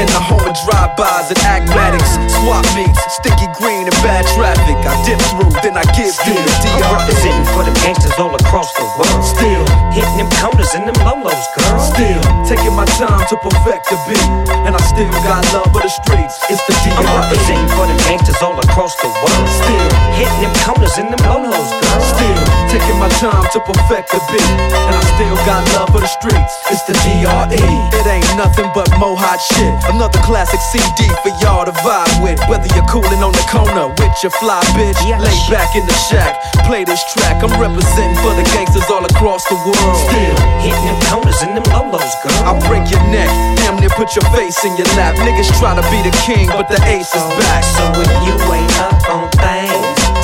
In the home of drive-bys and acmatics, swap meets, sticky green and bad traffic. I dip through, then I give you the I'm DR. representing for the gangsters all across the world. Still hitting them corners and them lolos, girl. Still taking my time to perfect the beat, and I still got love for the streets. It's the I'm DR. representing for the gangsters all across the world. Still hitting them corners and them lolos, girl. Still taking my time to perfect the beat, and I still got love for the streets. It's the DRE. It ain't nothing but mo hot shit. Another classic CD for y'all to vibe with. Whether you're cooling on the corner with your fly bitch, lay back in the shack, play this track. I'm representing for the gangsters all across the world. Still hitting them corners and them lolos, girl. I'll break your neck, damn near put your face in your lap. Niggas try to be the king, but the ace is back. So if you ain't up on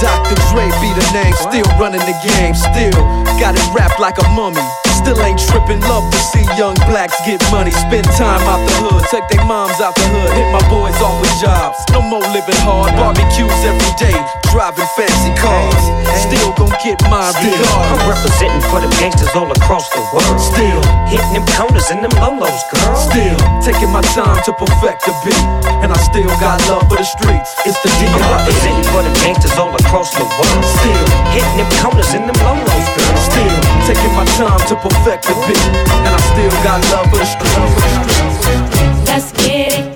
Dr. Dre be the name, still running the game, still got it wrapped like a mummy. Still ain't tripping, love to see young blacks get money. Spend time out the hood, take their moms out the hood, hit my boys off with jobs. No more living hard, barbecues every day, driving fancy cars. Still gon' get mine I'm regardless. representing for the gangsters all across the world. Still hitting them corners and them lolos, girl. Still taking my time to perfect the beat, and I still got love for the streets. It's the I'm DR. representing for the gangsters all across the world. Still hitting them corners in them lolos, girl. Still taking my time to perfect the beat, and I still got love for the streets. Let's get it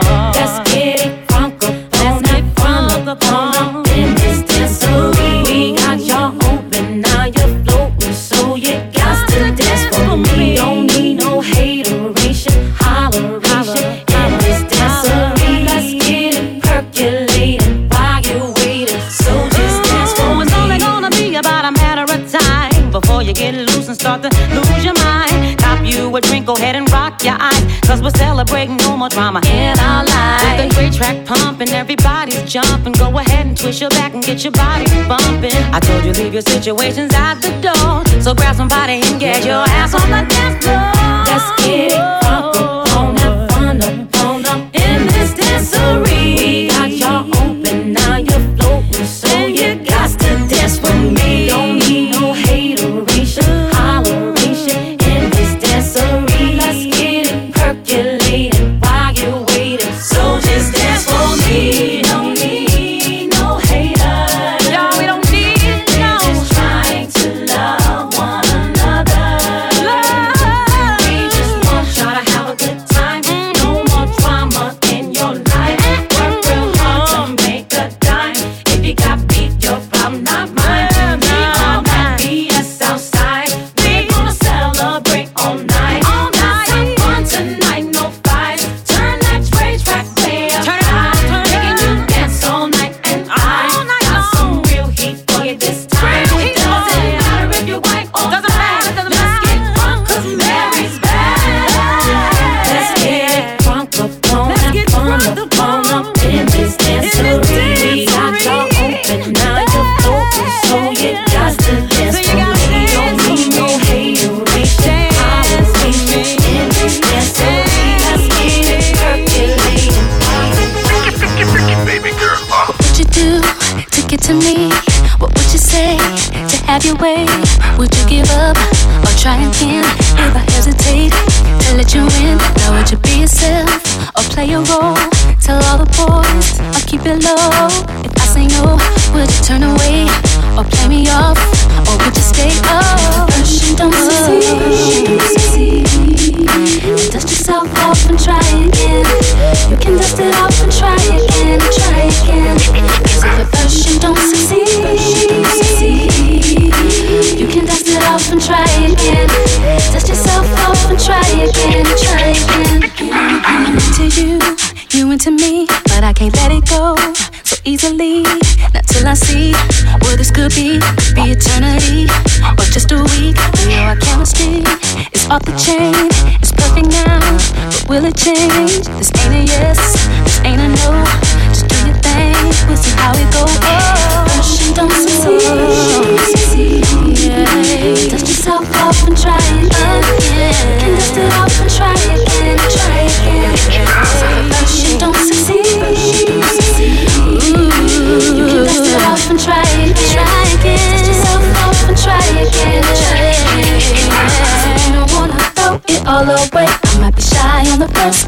Cause celebrating no more drama in our lives. With the great track pumping, everybody's jumping. Go ahead and twist your back and get your body bumping. I told you leave your situations at the door, so grab somebody and get your ass on the dance floor. Let's get it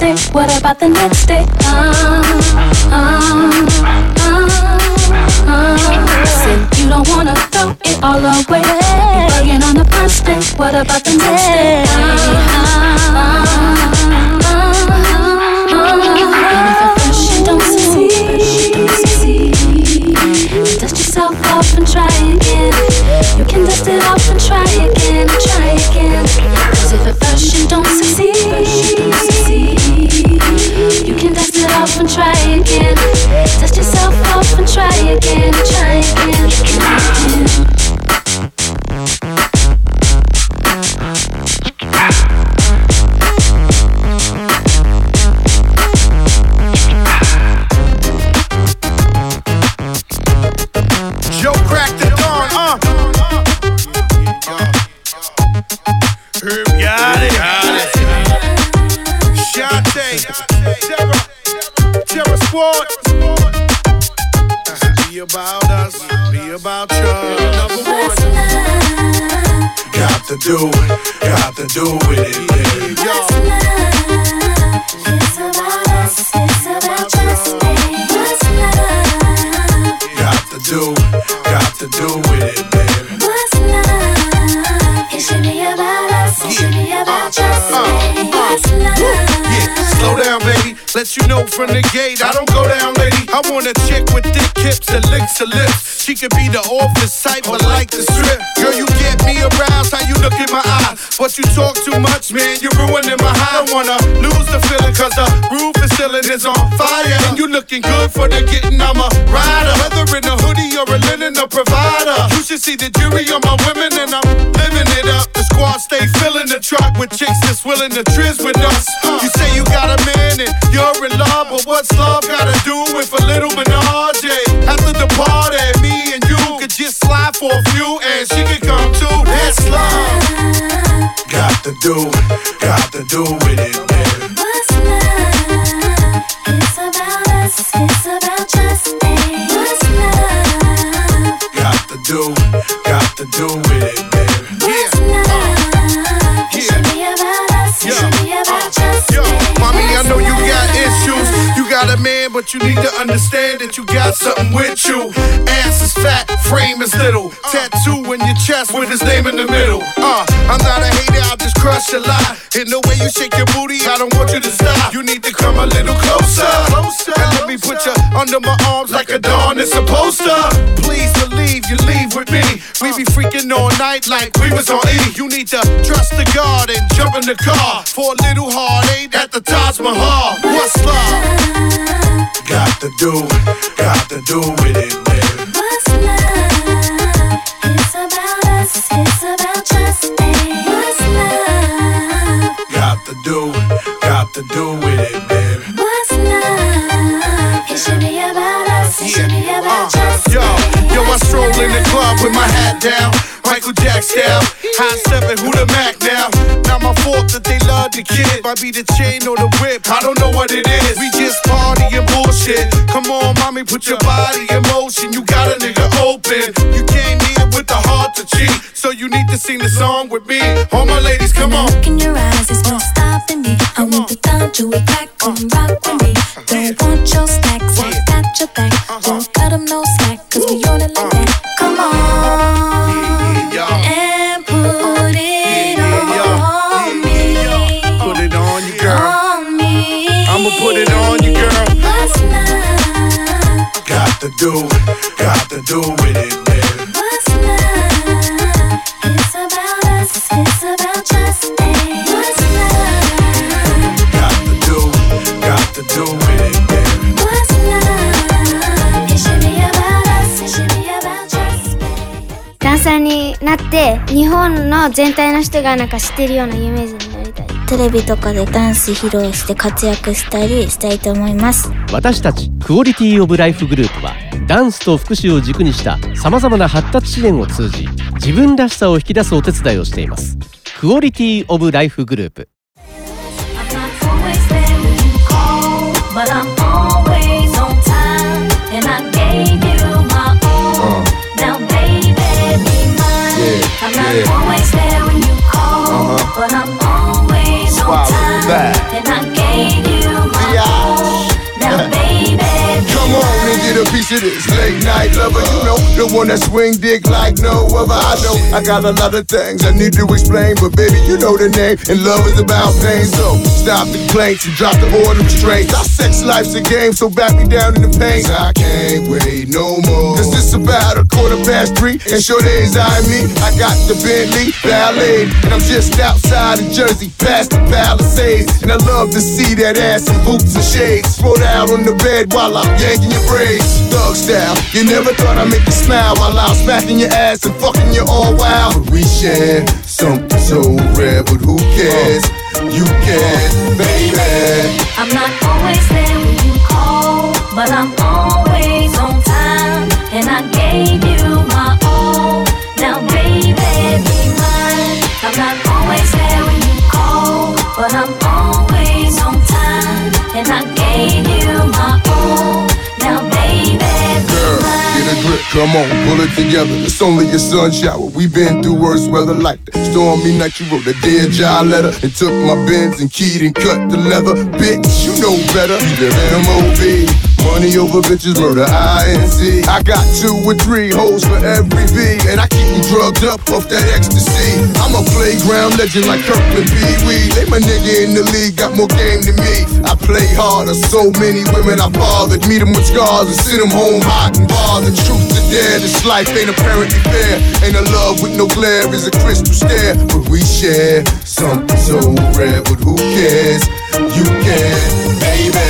day. What about the next day? Um, um, um, um. Said you don't wanna throw it all away. Bugging on the first day. What about the next day? Um, um, um, and if at first you don't succeed, dust yourself off and try again. You can dust it off and try again, try again. And try again. Dust yourself off and try again, try again. From the gate, I don't go down, lady. I want a chick with thick hips that licks her lips. She could be the office type, but like the strip. Girl, you get me aroused, how you look in my eye. But you talk too much, man, you're ruining my high. I wanna lose the feeling, cause the roof is ceiling is on fire. And you looking good for the getting, I'm a rider. Whether in a hoodie or a linen, a provider. You should see the jury on my women, and I'm living it up. The squad stay filling the truck with chicks that's willing to trizz with us. Love, but what's love gotta do with a little menage? After the party, me and you could just slide for a few, and she could come too. That's love. Got to do, got to do with it, baby. What's love? It's about us, it's about trust. What's love? Got to do, got to do but you need to understand that you got something with you. Ass is fat, frame is little. Tattoo in your chest with his name in the middle. Uh, I'm not a hater, I'll just crush a lot. In the way you shake your booty, I don't want you to stop. You need to come a little closer. And let me put you under my arms like a dawn is supposed to. Please believe you leave with me. We be freaking all night like we was on E. You need to trust the God and jump in the car for a little heartache at the Taj Mahal. What's love? Got to do, got to do with it, baby. What's love? It's about us, it's about trust. What's love? Got to do, got to do with it, baby. What's love? It should be about us, it should be about trust. Yo, yo, I stroll in the club with my hat down. Michael Jack style. High seven, who the Mac now? Not my fault that they love the kid. Might be the chain or the whip, I don't know what it is. We just party and bullshit. Come on, mommy, put your body in motion. You got a nigga open. You came here with the heart to cheat. So you need to sing the song with me. All my ladies, come on. Look in your eyes, there's no stopping me. I want the time to attack and rock with me. Uh-huh. Don't want your snacks, do, got to do with it, baby. What's love? It's about us, it's about just me. What's love? Got to do, got to do with it, baby. What's love? It should be about us, it should be about just me. ダンサーになって日本の全体の人がなんか知ってるような有名人になりたいテレビとかでダンス披露して活躍したりしたいと思います。私たちクオリティオブライフグループはダンスと福祉を軸にしたさまざまな発達支援を通じ自分らしさを引き出すお手伝いをしています。クオリティオブライフグループ。Late night lover. The one that swing dick like no other. I know I got a lot of things I need to explain, but baby, you know the name. And love is about pain. So stop the complaints and drop the order restraints. Our sex life's a game, so back me down in the pain. I can't wait no more. Cause it's about a quarter past three, and sure days I me. I got the Bentley Ballet, and I'm just outside of Jersey, past the Palisades. And I love to see that ass in boots and shades. Spread out on the bed while I'm yanking your braids. Thug style, you never thought I'd make you smile while I'm smacking your ass and fucking you all wild. We share something so rare, but who cares? You can, baby. I'm not always there when you call, but I'm always on time. And I gave you my all. Now, baby, be mine. I'm not always there when you call, but I'm always on time. And I gave you my all. Come on, pull it together. It's only a sun shower. We've been through worse weather like that. Stormy night, you wrote a dear job letter and took my bins and keyed and cut the leather. Bitch, you know better. You live MOB. Money over bitches, murder INC. I got two or three hoes for every V, and I keep them drugged up off that ecstasy. I'm a playground legend like Kirkland Pee Wee. They my nigga in the league, got more game than me. I play harder, so many women I bothered. Meet them with scars and send them home hot and bothered. Truth to dare, this life ain't apparently fair. Ain't a love with no glare, is a crystal stare. But we share something so rare, but who cares? You can, baby.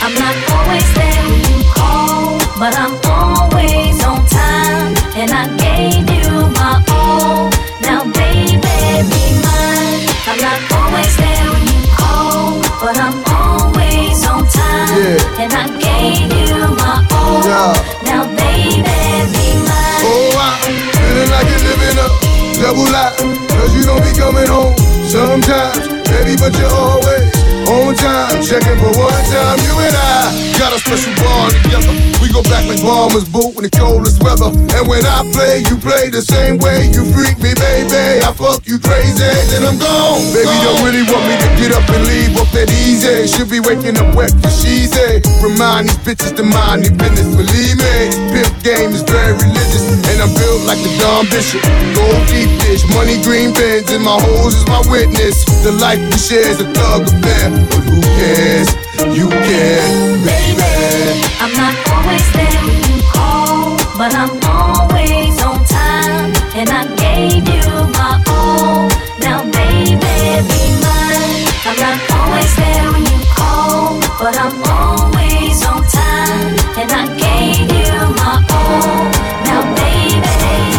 I'm not always there when you call, but I'm always on time. And I gave you my all. Now, baby, be mine. I'm not always there when you call, but I'm always on time. And I gave you my all. Now, baby, be mine. Oh, I'm feeling like you're living a double life. Cause you don't be coming home sometimes, baby, but you're always on time. Checking for one time, you and I got a special bond together. We go back like bombers boot in the coldest weather. And when I play, you play the same way. You freak me, baby. I fuck you crazy, then I'm gone. Baby, don't really want me to get up and leave up that easy. Should be waking up wet for she's a. Remind these bitches to mind their business, believe me. Pimp game is very religious, and I'm built like the Don Bishop. Gold deep dish, money green bins, and my hoes is my witness. The life we share is a thug affair, but who cares? You care, baby. I'm not always there when you call, but I'm always on time. And I gave you my all. Now, baby, be mine. I'm not always there when you call, but I'm always on time. And I gave you my all. Now, baby,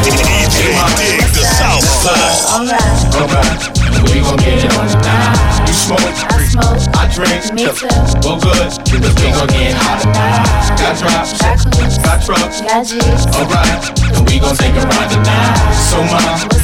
DJ Dig the Southpaw. alright. Alright, we gon' get it on tonight. You smoke, I drink, me too. well good, cause we gon' get hot. Got drops, Got trucks, got G's. alright, and we gon' take a ride tonight. So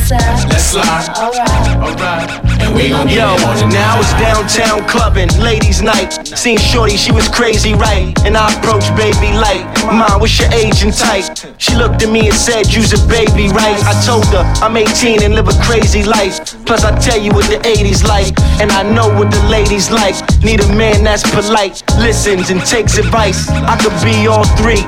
Let's Alright. And we gon' Yo, now it's downtown clubbing, ladies' night. Seen Shorty, she was crazy, right? And I approached baby light. Mom, what's your age and type? She looked at me and said, You's a baby, right? I told her, I'm 18 and live a crazy life. Plus, I tell you what the 80s like. And I know what the ladies like. Need a man that's polite, listens and takes advice. I could be all three.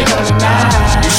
You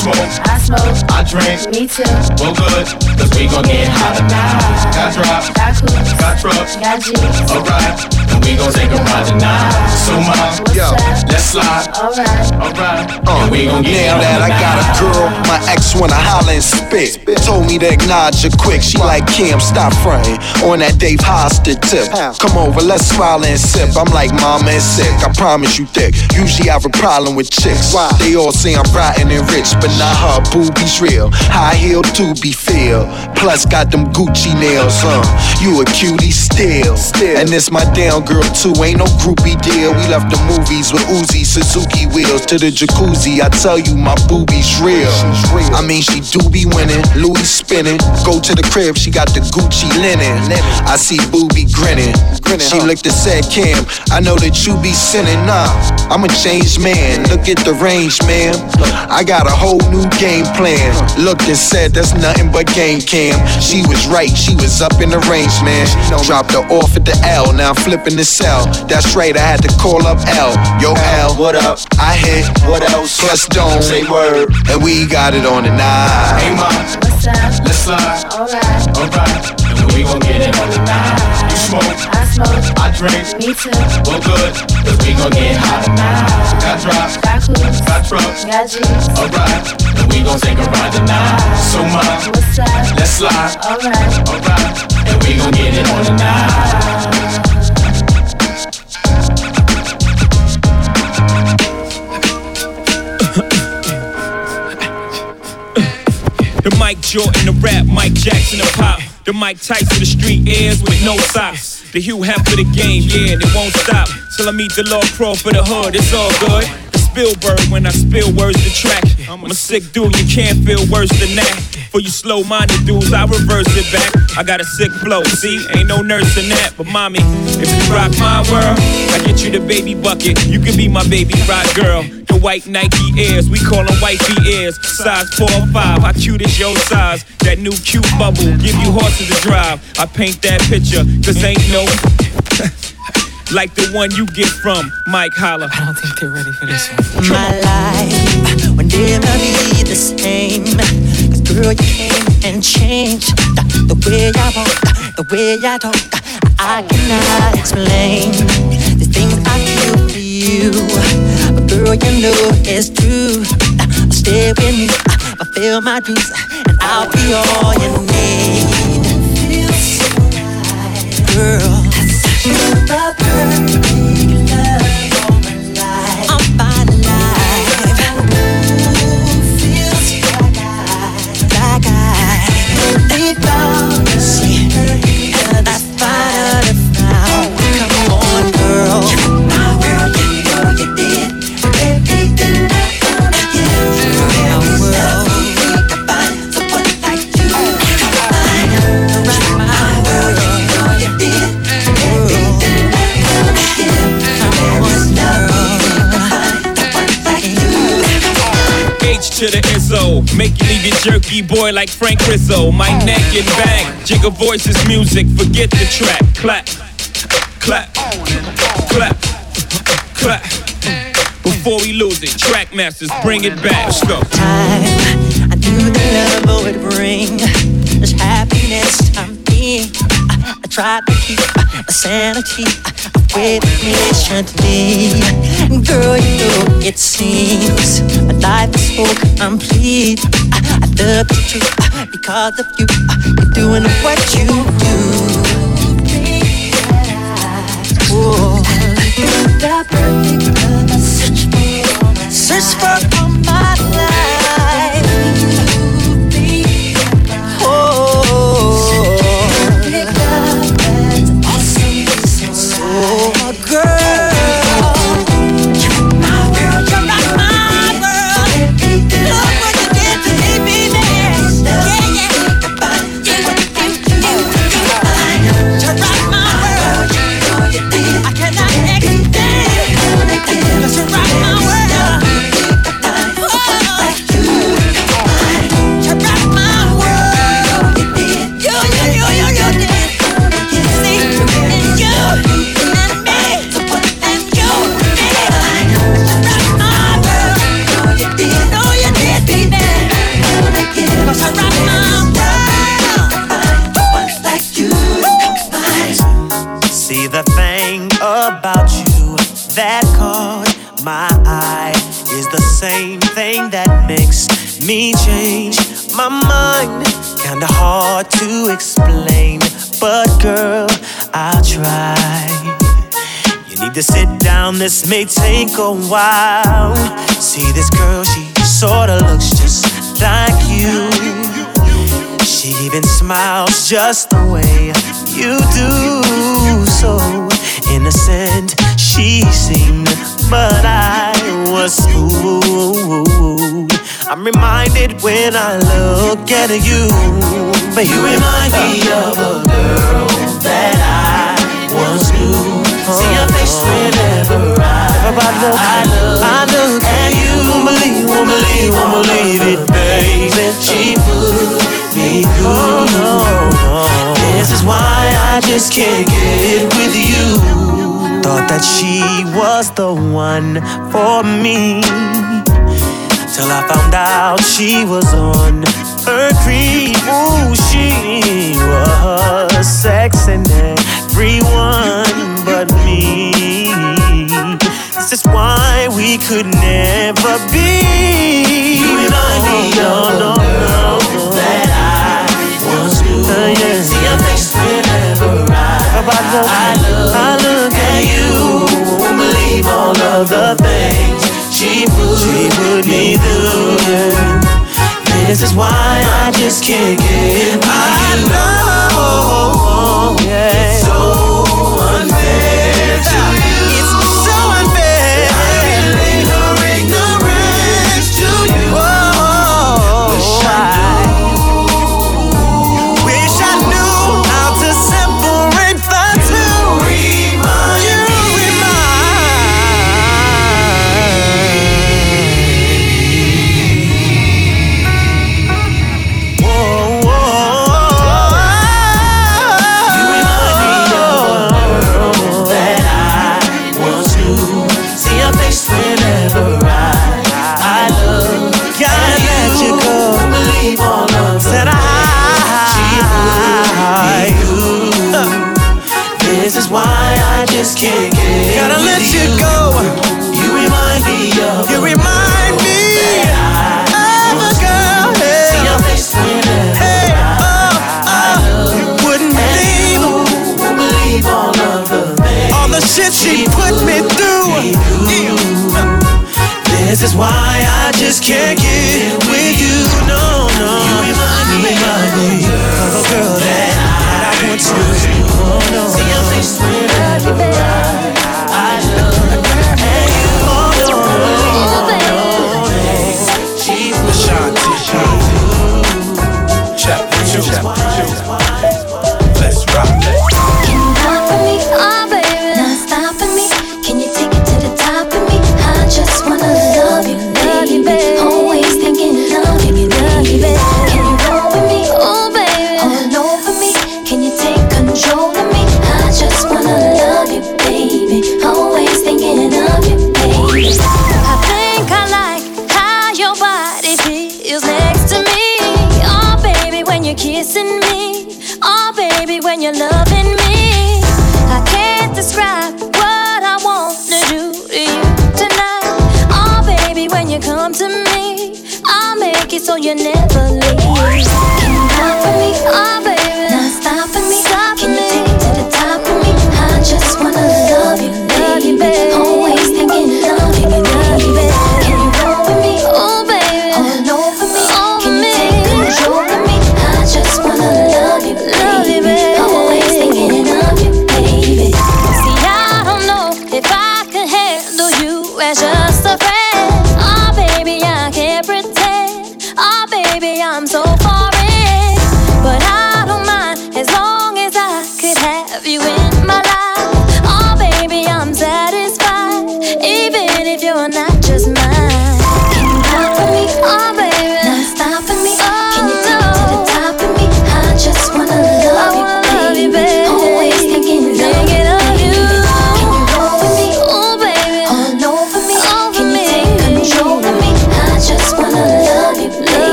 smoke, I smoke. I drink. Me too. Well, good, cause we gon' get hot tonight. Got drops, Got coops. got trucks. Got G's. Alright, and we gon' take a ride tonight. So, mom, What's up? let's slide. Alright. Alright, Uh, and we gon' get now that I got a girl, my ex wanna holler and spit. Told me to acknowledge her quick. She like Kim, stop fronting on that Dave Hosted tip. Come over, let's smile and sip. I'm like mama and sick. I promise you thick. Usually I have a problem with chicks. They all say I'm rotten and rich, but not her. Boobies real. High heel to be feel. Plus got them Gucci nails, huh? You a cutie still. still. And this my down girl too. Ain't no groupie deal. We left the movies with Uzi Suzuki wheels to the jacuzzi. I tell you, my boobies real. I mean, she do be winning. Louis spinning. Go to the crib, she got the Gucci linen. I see booby grinning. She looked and said, Cam, I know that you be sinning. Nah, I'm a changed man. Look at the range, man. I got a whole new game plan. Looked and said, that's nothing but game cam. She was right, she was up in the range, man. Dropped her off at the L, now I'm flipping the cell. That's right, I had to call up L. Yo, L, what up? I hit, what else? Plus don't say word. And we got it on the night. Hey, mom, What's up? let's slide. Alright. Alright, and we gon' get it on tonight. You smoke, I smoke. I drink. Me too. Well, good, cause we gon' get hot tonight. Got drops, Got coops. got trucks. Got G's. Alright, and we gon' take a ride tonight. So, mom, What's up? let's slide. Alright. Alright, and we gon' get it on tonight. The Mike Jordan, the rap, Mike Jackson, the pop. The Mike Tyson, the street airs with no socks. The Hugh Hef for the game, yeah, and it won't stop. Till I meet the Lord pro for the hood, it's all good. Spielberg when I spill words to track. I'm a sick dude, you can't feel worse than that. For you slow minded dudes, I reverse it back. I got a sick flow, see, ain't no nurse in that. But mommy, if you rock my world, I get you the baby bucket. You can be my baby rock girl. The white Nike Airs, we call them wifey ears. Size 4 or 5, how cute is your size? That new cute bubble, give you horses to drive. I paint that picture, cause ain't no. Like the one you get from Mike Holler. I don't think they're ready for this one. My life will never be the same. Cause girl, you came and changed the, the way I walk, the way I talk. I cannot explain the things I feel for you. But girl, you know it's true. Stay with me, fulfill my dreams, and I'll be all you need. It feels so right, girl, you're the perfect jerky boy like Frank Rizzo. My neck and back, jigger voices, music, forget the track. Clap, clap, clap, clap. Before we lose it, Trackmasters, bring it back. Let's go. Time, I knew the love would bring this happiness to me tried to keep my sanity with me patiently. Girl, you know it seems my life is so complete. I love the truth because of you. You're doing what you do. Oh. Whoa. Search for a May take a while. See this girl, she sorta looks just like you. She even smiles just the way you do. So innocent she seemed, but I was fooled. I'm reminded when I look at you, but you remind me of a girl that I once knew. See your face whenever love, I love, I love, I look, and you won't believe, won't believe, won't believe it, baby. She put me through. Oh, no, no. This is why I just can't get it with you. Thought that she was the one for me. Till I found out she was on her creep. Ooh, she was sexing everyone. This is why we could never be. You and I need oh, all no, the girl no. that I once knew. Uh, yeah. See your face whenever I, I, look, I look at you. Won't believe all of the things she put, she put me through. This is why I just can't get by.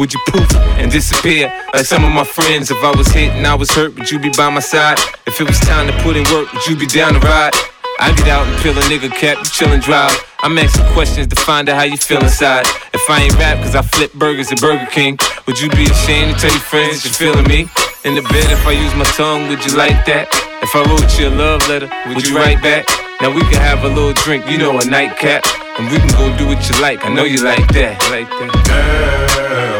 would you poof and disappear like some of my friends? If I was hit and I was hurt, would you be by my side? If it was time to put in work, would you be down to ride? I get out and peel a nigga cap, you chillin' drive. I'm asking questions to find out how you feel inside. If I ain't rap cause I flip burgers at Burger King, would you be ashamed to tell your friends you're feeling me? In the bed, if I use my tongue, would you like that? If I wrote you a love letter, would you write back? Now we can have a little drink, you know, a nightcap. And we can go do what you like, I know you like that. Like that. Girl,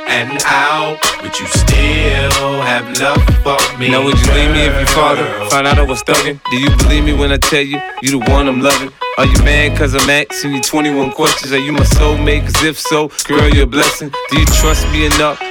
and out? Would you still have love for me? Now would you leave me if your father found out I was thugging? Do you believe me when I tell you you the one I'm loving? Are you mad cause I'm asking you 21 questions? Are you my soulmate? Cause if so, girl, you're a blessing. Do you trust me enough?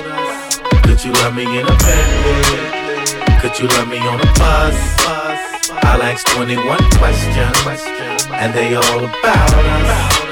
Could you love me in a bed? Could you love me on a bus? I'll ask 21 questions, and they all about us.